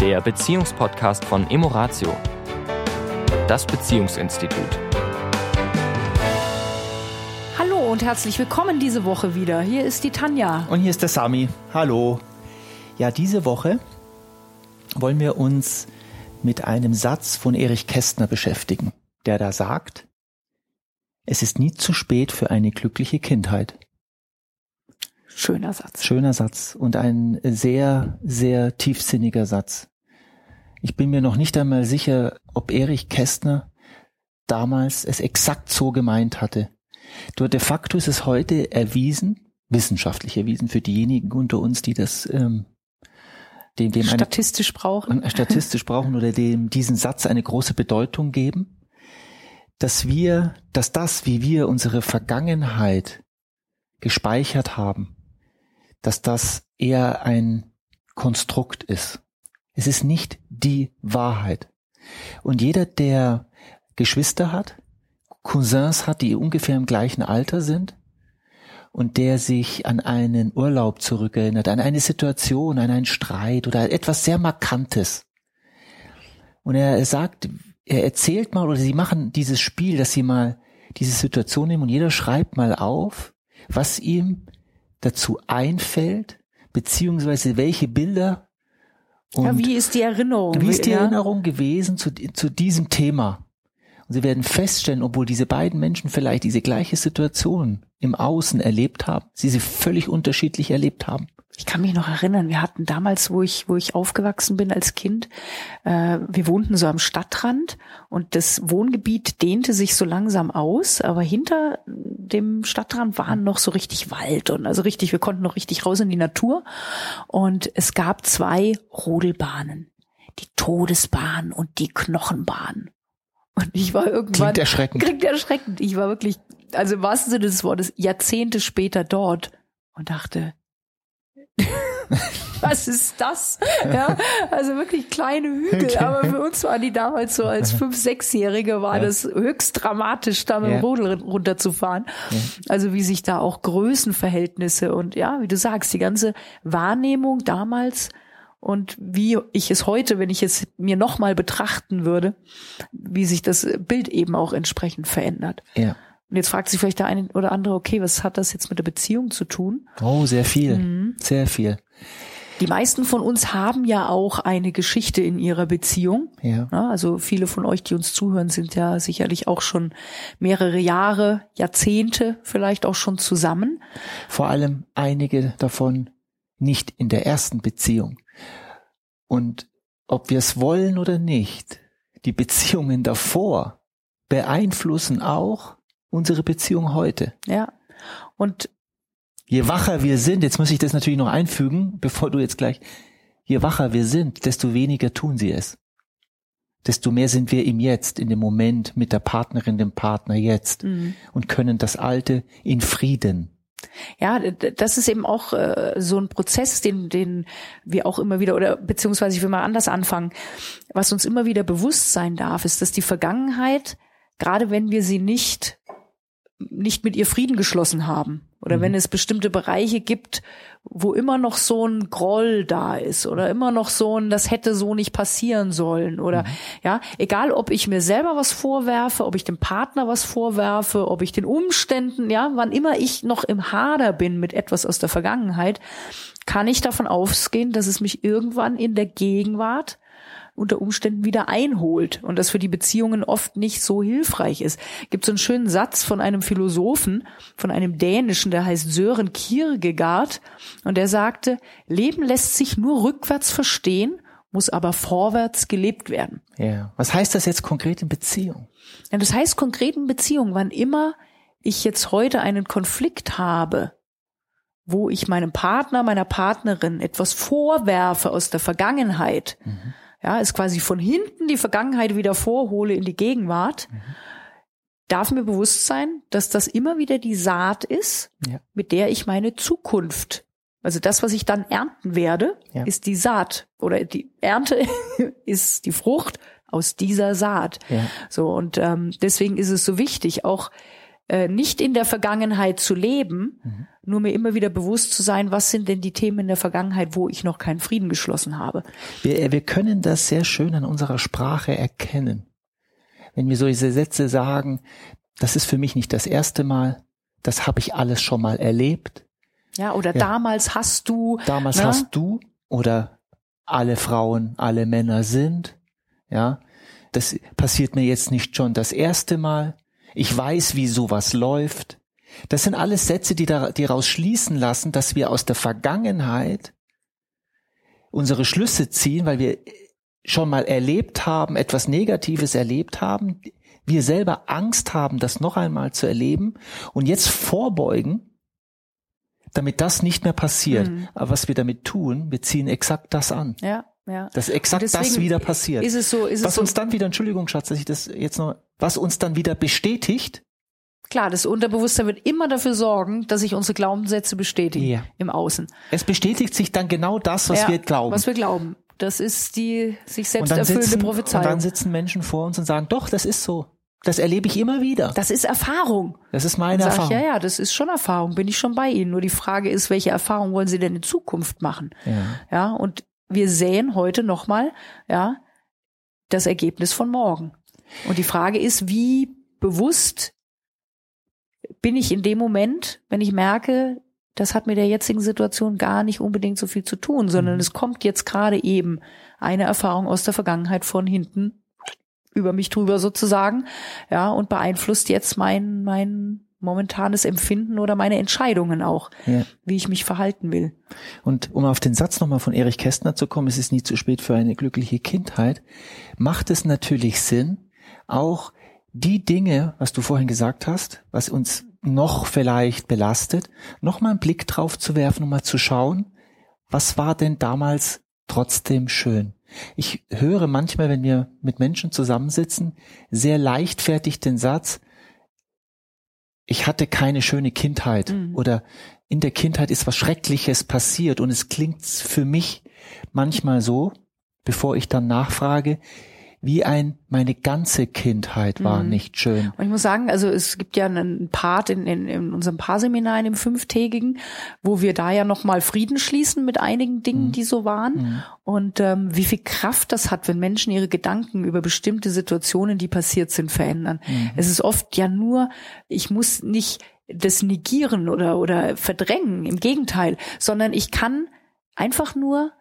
der Beziehungspodcast von Emoratio, das Beziehungsinstitut. Hallo und herzlich willkommen diese Woche wieder. Hier ist die Tanja. Und hier ist der Sami. Hallo. Ja, diese Woche wollen wir uns mit einem Satz von Erich Kästner beschäftigen, der da sagt, es ist nie zu spät für eine glückliche Kindheit. Schöner Satz. Schöner Satz und ein sehr, sehr tiefsinniger Satz. Ich bin mir noch nicht einmal sicher, ob Erich Kästner damals es exakt so gemeint hatte. Nur de facto ist es heute erwiesen, wissenschaftlich erwiesen für diejenigen unter uns, die das ähm, dem, dem statistisch eine, brauchen. Statistisch brauchen oder dem diesen Satz eine große Bedeutung geben, dass wir, dass das, wie wir unsere Vergangenheit gespeichert haben, dass das eher ein Konstrukt ist. Es ist nicht die Wahrheit. Und jeder, der Geschwister hat, Cousins hat, die ungefähr im gleichen Alter sind, und der sich an einen Urlaub zurückerinnert, an eine Situation, an einen Streit oder etwas sehr Markantes. Und er sagt, er erzählt mal oder sie machen dieses Spiel, dass sie mal diese Situation nehmen und jeder schreibt mal auf, was ihm dazu einfällt, beziehungsweise welche Bilder und ja, wie ist die Erinnerung? Wie ist die ja? Erinnerung gewesen zu, zu diesem Thema? Und sie werden feststellen, obwohl diese beiden Menschen vielleicht diese gleiche Situation im Außen erlebt haben, sie sie völlig unterschiedlich erlebt haben. Ich kann mich noch erinnern, wir hatten damals, wo ich, wo ich aufgewachsen bin als Kind, äh, wir wohnten so am Stadtrand und das Wohngebiet dehnte sich so langsam aus, aber hinter dem Stadtrand war noch so richtig Wald und also richtig, wir konnten noch richtig raus in die Natur und es gab zwei Rodelbahnen, die Todesbahn und die Knochenbahn. Und ich war irgendwann. Klingt erschreckend. Klingt erschreckend. Ich war wirklich, also im wahrsten Sinne des Wortes, Jahrzehnte später dort und dachte, was ist das? Ja, also wirklich kleine Hügel. Okay. Aber für uns waren die damals so als fünf, sechsjährige war ja. das höchst dramatisch, da mit dem ja. Rodel runterzufahren. Ja. Also wie sich da auch Größenverhältnisse und ja, wie du sagst, die ganze Wahrnehmung damals und wie ich es heute, wenn ich es mir nochmal betrachten würde, wie sich das Bild eben auch entsprechend verändert. Ja. Und jetzt fragt sich vielleicht der eine oder andere, okay, was hat das jetzt mit der Beziehung zu tun? Oh, sehr viel. Mhm. Sehr viel. Die meisten von uns haben ja auch eine Geschichte in ihrer Beziehung. Ja. Also viele von euch, die uns zuhören, sind ja sicherlich auch schon mehrere Jahre, Jahrzehnte vielleicht auch schon zusammen. Vor allem einige davon nicht in der ersten Beziehung. Und ob wir es wollen oder nicht, die Beziehungen davor beeinflussen auch unsere Beziehung heute. Ja. Und je wacher wir sind, jetzt muss ich das natürlich noch einfügen, bevor du jetzt gleich, je wacher wir sind, desto weniger tun sie es. Desto mehr sind wir im Jetzt, in dem Moment mit der Partnerin, dem Partner jetzt mhm. und können das Alte in Frieden ja, das ist eben auch äh, so ein Prozess, den, den wir auch immer wieder, oder beziehungsweise ich will mal anders anfangen, was uns immer wieder bewusst sein darf, ist, dass die Vergangenheit, gerade wenn wir sie nicht nicht mit ihr Frieden geschlossen haben. Oder mhm. wenn es bestimmte Bereiche gibt, wo immer noch so ein Groll da ist oder immer noch so ein, das hätte so nicht passieren sollen oder mhm. ja, egal ob ich mir selber was vorwerfe, ob ich dem Partner was vorwerfe, ob ich den Umständen, ja, wann immer ich noch im Hader bin mit etwas aus der Vergangenheit, kann ich davon ausgehen, dass es mich irgendwann in der Gegenwart unter Umständen wieder einholt und das für die Beziehungen oft nicht so hilfreich ist. Gibt so einen schönen Satz von einem Philosophen, von einem dänischen, der heißt Sören Kierkegaard und der sagte, Leben lässt sich nur rückwärts verstehen, muss aber vorwärts gelebt werden. Ja. Was heißt das jetzt konkret in Beziehung? Ja, das heißt konkret in Beziehung, wann immer ich jetzt heute einen Konflikt habe, wo ich meinem Partner, meiner Partnerin etwas vorwerfe aus der Vergangenheit, mhm ja, ist quasi von hinten die Vergangenheit wieder vorhole in die Gegenwart, mhm. darf mir bewusst sein, dass das immer wieder die Saat ist, ja. mit der ich meine Zukunft also das, was ich dann ernten werde, ja. ist die Saat oder die Ernte ist die Frucht aus dieser Saat. Ja. So und ähm, deswegen ist es so wichtig, auch äh, nicht in der Vergangenheit zu leben, Mhm. nur mir immer wieder bewusst zu sein, was sind denn die Themen in der Vergangenheit, wo ich noch keinen Frieden geschlossen habe. Wir, wir können das sehr schön an unserer Sprache erkennen. Wenn wir solche Sätze sagen, das ist für mich nicht das erste Mal, das habe ich alles schon mal erlebt. Ja, oder Ja. damals hast du. Damals ne? hast du oder alle Frauen, alle Männer sind. Ja, das passiert mir jetzt nicht schon das erste Mal. Ich weiß, wie sowas läuft. Das sind alles Sätze, die da, die daraus schließen lassen, dass wir aus der Vergangenheit unsere Schlüsse ziehen, weil wir schon mal erlebt haben, etwas Negatives erlebt haben, wir selber Angst haben, das noch einmal zu erleben und jetzt vorbeugen, damit das nicht mehr passiert. Mhm. Aber was wir damit tun, wir ziehen exakt das an. Ja, ja. Dass exakt Und das wieder passiert. Ist es so, ist es was so, uns dann wieder, Entschuldigung, Schatz, dass ich das jetzt noch, was uns dann wieder bestätigt, klar, das Unterbewusstsein wird immer dafür sorgen, dass sich unsere Glaubenssätze bestätigen Ja. im Außen. es bestätigt sich dann genau das, was ja, wir glauben. Was wir glauben. Das ist die sich und selbst erfüllende sitzen, und Prophezeiung. dann sitzen Menschen vor uns und sagen, doch, das ist so. Das erlebe ich immer wieder. das ist Erfahrung. Das ist meine Erfahrung. ich, ja, ja, das ist schon Erfahrung, bin ich schon bei Ihnen. Nur die Frage ist, welche Erfahrung wollen Sie denn in Zukunft machen? Ja. Ja, und wir sehen heute nochmal, ja, das Ergebnis von morgen. Und die Frage ist, wie bewusst bin ich in dem Moment, wenn ich merke, das hat mit der jetzigen Situation gar nicht unbedingt so viel zu tun, sondern Mhm. es kommt jetzt gerade eben eine Erfahrung aus der Vergangenheit von hinten über mich drüber sozusagen, ja, und beeinflusst jetzt mein, mein momentanes Empfinden oder meine Entscheidungen auch, Ja. wie ich mich verhalten will. Und um auf den Satz nochmal von Erich Kästner zu kommen, es ist nie zu spät für eine glückliche Kindheit, macht es natürlich Sinn, auch die Dinge, was du vorhin gesagt hast, was uns noch vielleicht belastet, nochmal einen Blick drauf zu werfen und mal zu schauen, was war denn damals trotzdem schön? Ich höre manchmal, wenn wir mit Menschen zusammensitzen, sehr leichtfertig den Satz, ich hatte keine schöne Kindheit Mhm. oder in der Kindheit ist was Schreckliches passiert und es klingt für mich manchmal so, bevor ich dann nachfrage, wie ein, meine ganze Kindheit war Mhm. nicht schön. Und ich muss sagen, also es gibt ja einen Part in, in, in unserem Paarseminar, in dem fünftägigen, wo wir da ja nochmal Frieden schließen mit einigen Dingen, Mhm. die so waren. Mhm. Und ähm, wie viel Kraft das hat, wenn Menschen ihre Gedanken über bestimmte Situationen, die passiert sind, verändern. Mhm. Es ist oft ja nur, ich muss nicht das negieren oder, oder verdrängen, im Gegenteil, sondern ich kann einfach nur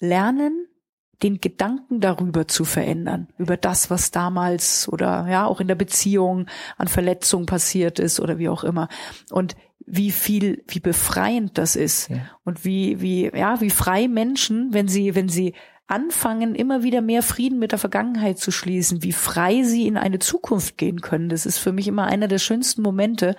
lernen, den Gedanken darüber zu verändern, über das, was damals oder ja auch in der Beziehung an Verletzungen passiert ist oder wie auch immer. Und wie viel, wie befreiend das ist Ja. und wie, wie, ja, wie frei Menschen, wenn sie, wenn sie anfangen, immer wieder mehr Frieden mit der Vergangenheit zu schließen, wie frei sie in eine Zukunft gehen können. Das ist für mich immer einer der schönsten Momente,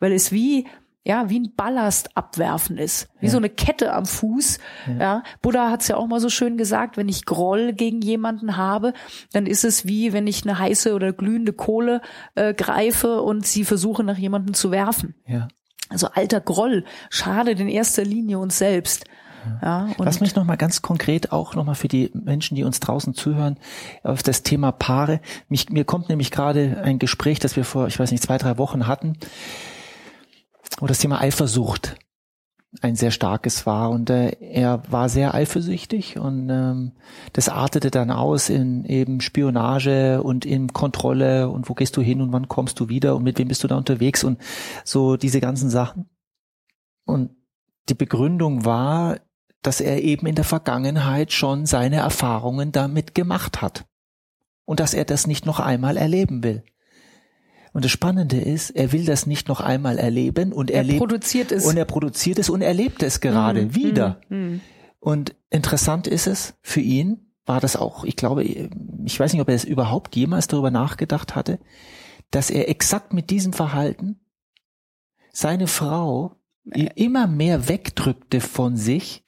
weil es wie, ja, wie ein Ballast abwerfen ist, wie Ja. so eine Kette am Fuß. Ja. Buddha hat es ja auch mal so schön gesagt, wenn ich Groll gegen jemanden habe, dann ist es wie, wenn ich eine heiße oder glühende Kohle äh, greife und sie versuche, nach jemandem zu werfen. Ja. Also alter Groll schadet in erster Linie uns selbst. Ja, Lass mich noch mal ganz konkret auch noch mal für die Menschen, die uns draußen zuhören, auf das Thema Paare. Mich, mir kommt nämlich gerade ein Gespräch, das wir vor, ich weiß nicht, zwei, drei Wochen hatten, wo das Thema Eifersucht ein sehr starkes war und äh, er war sehr eifersüchtig und ähm, das artete dann aus in eben Spionage und in Kontrolle und wo gehst du hin und wann kommst du wieder und mit wem bist du da unterwegs und so diese ganzen Sachen. Und die Begründung war, dass er eben in der Vergangenheit schon seine Erfahrungen damit gemacht hat und dass er das nicht noch einmal erleben will. Und das Spannende ist, er will das nicht noch einmal erleben und er, er produziert es. und er produziert es und erlebt es gerade Mhm, wieder. mhm, mhm. Und interessant ist es für ihn, war das auch, ich glaube, ich weiß nicht, ob er es überhaupt jemals darüber nachgedacht hatte, dass er exakt mit diesem Verhalten seine Frau immer mehr wegdrückte von sich,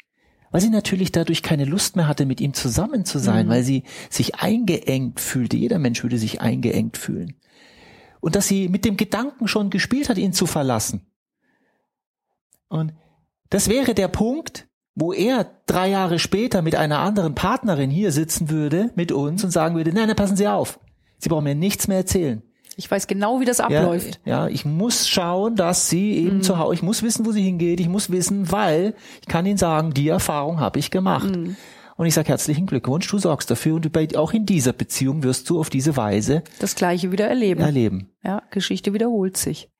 weil sie natürlich dadurch keine Lust mehr hatte, mit ihm zusammen zu sein, Mhm. weil sie sich eingeengt fühlte. Jeder Mensch würde sich eingeengt fühlen. Und dass sie mit dem Gedanken schon gespielt hat, ihn zu verlassen. Und das wäre der Punkt, wo er drei Jahre später mit einer anderen Partnerin hier sitzen würde, mit uns und sagen würde, nein, nein, passen Sie auf. Sie brauchen mir nichts mehr erzählen. Ich weiß genau, wie das abläuft. Ja, ja ich muss schauen, dass sie eben mhm. zu Hause, ich muss wissen, wo sie hingeht, ich muss wissen, weil ich kann Ihnen sagen, die Erfahrung habe ich gemacht. Mhm. Und ich sage herzlichen Glückwunsch, du sorgst dafür und du, auch in dieser Beziehung wirst du auf diese Weise das Gleiche wieder erleben. Erleben. Ja, Geschichte wiederholt sich.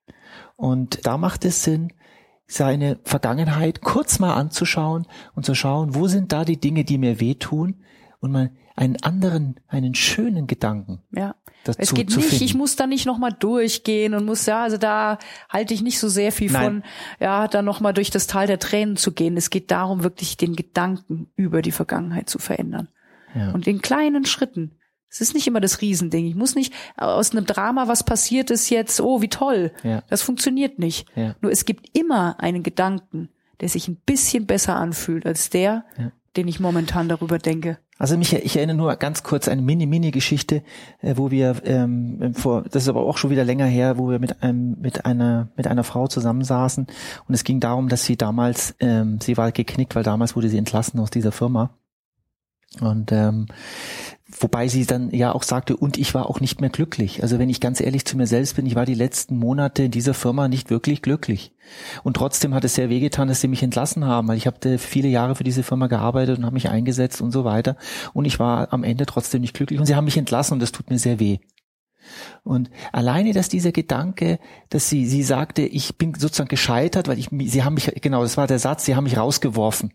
Und da macht es Sinn, seine Vergangenheit kurz mal anzuschauen und zu schauen, wo sind da die Dinge, die mir wehtun und mal einen anderen, einen schönen Gedanken. Ja. Dazu es geht nicht, finden. ich muss da nicht nochmal durchgehen und muss, ja, also da halte ich nicht so sehr viel Nein. von, ja, da nochmal durch das Tal der Tränen zu gehen. Es geht darum, wirklich den Gedanken über die Vergangenheit zu verändern. Ja. Und in kleinen Schritten. Es ist nicht immer das Riesending. Ich muss nicht aus einem Drama, was passiert ist jetzt, oh, wie toll. Ja. Das funktioniert nicht. Ja. Nur es gibt immer einen Gedanken, der sich ein bisschen besser anfühlt als der, ja. den ich momentan darüber denke. Also mich, ich erinnere nur ganz kurz eine Mini-Mini-Geschichte, äh, wo wir ähm, vor, das ist aber auch schon wieder länger her, wo wir mit einem, mit einer, mit einer Frau zusammensaßen. Und es ging darum, dass sie damals, ähm, sie war geknickt, weil damals wurde sie entlassen aus dieser Firma. Und ähm, Wobei sie dann ja auch sagte, und ich war auch nicht mehr glücklich. Also wenn ich ganz ehrlich zu mir selbst bin, ich war die letzten Monate in dieser Firma nicht wirklich glücklich. Und trotzdem hat es sehr wehgetan, dass sie mich entlassen haben, weil ich habe viele Jahre für diese Firma gearbeitet und habe mich eingesetzt und so weiter. Und ich war am Ende trotzdem nicht glücklich. Und sie haben mich entlassen und das tut mir sehr weh. Und alleine, dass dieser Gedanke, dass sie, sie sagte, ich bin sozusagen gescheitert, weil ich, sie haben mich, genau, das war der Satz, sie haben mich rausgeworfen.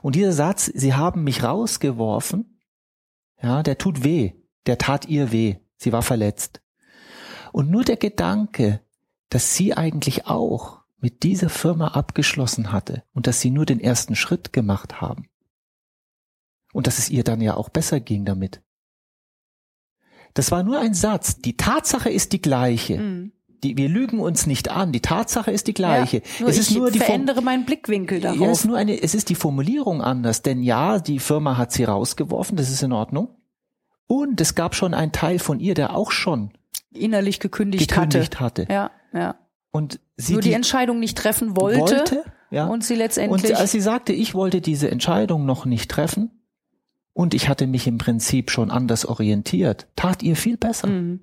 Und dieser Satz, sie haben mich rausgeworfen, ja, der tut weh. Der tat ihr weh. Sie war verletzt. Und nur der Gedanke, dass sie eigentlich auch mit dieser Firma abgeschlossen hatte und dass sie nur den ersten Schritt gemacht haben. Und dass es ihr dann ja auch besser ging damit. Das war nur ein Satz. Die Tatsache ist die gleiche. Mhm. Die, wir lügen uns nicht an. Die Tatsache ist die gleiche. Ja, es ist nur die verändere Form meinen Blickwinkel darauf. Ja, es ist nur eine, es ist die Formulierung anders, denn ja, die Firma hat sie rausgeworfen, das ist in Ordnung. Und es gab schon einen Teil von ihr, der auch schon innerlich gekündigt, gekündigt hatte. hatte. Ja, ja. Und sie nur die, die Entscheidung nicht treffen wollte, wollte ja. und sie letztendlich. Und als sie sagte, ich wollte diese Entscheidung noch nicht treffen und ich hatte mich im Prinzip schon anders orientiert, tat ihr viel besser. Mhm.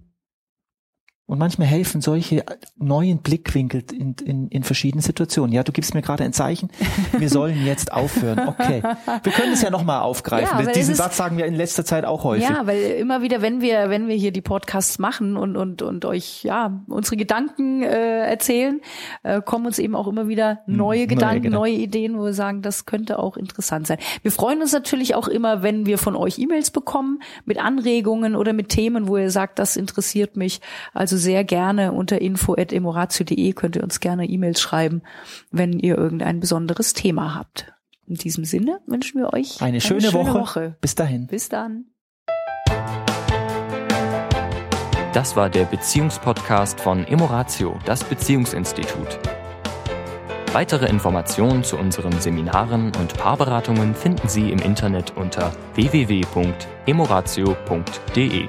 Und manchmal helfen solche neuen Blickwinkel in, in, in verschiedenen Situationen. Ja, du gibst mir gerade ein Zeichen, wir sollen jetzt aufhören. Okay. Wir können es ja nochmal aufgreifen. Ja, Diesen Satz sagen wir in letzter Zeit auch häufig. Ja, weil immer wieder, wenn wir, wenn wir hier die Podcasts machen und, und, und euch ja unsere Gedanken äh, erzählen, äh, kommen uns eben auch immer wieder hm, neue, neue Gedanken, Gedanken, neue Ideen, wo wir sagen, das könnte auch interessant sein. Wir freuen uns natürlich auch immer, wenn wir von euch E-Mails bekommen mit Anregungen oder mit Themen, wo ihr sagt, das interessiert mich. Also sehr gerne unter info.emoratio.de könnt ihr uns gerne E-Mails schreiben, wenn ihr irgendein besonderes Thema habt. In diesem Sinne wünschen wir euch eine, eine schöne, schöne Woche. Woche. Bis dahin. Bis dann. Das war der Beziehungspodcast von Emoratio, das Beziehungsinstitut. Weitere Informationen zu unseren Seminaren und Paarberatungen finden Sie im Internet unter www.emoratio.de.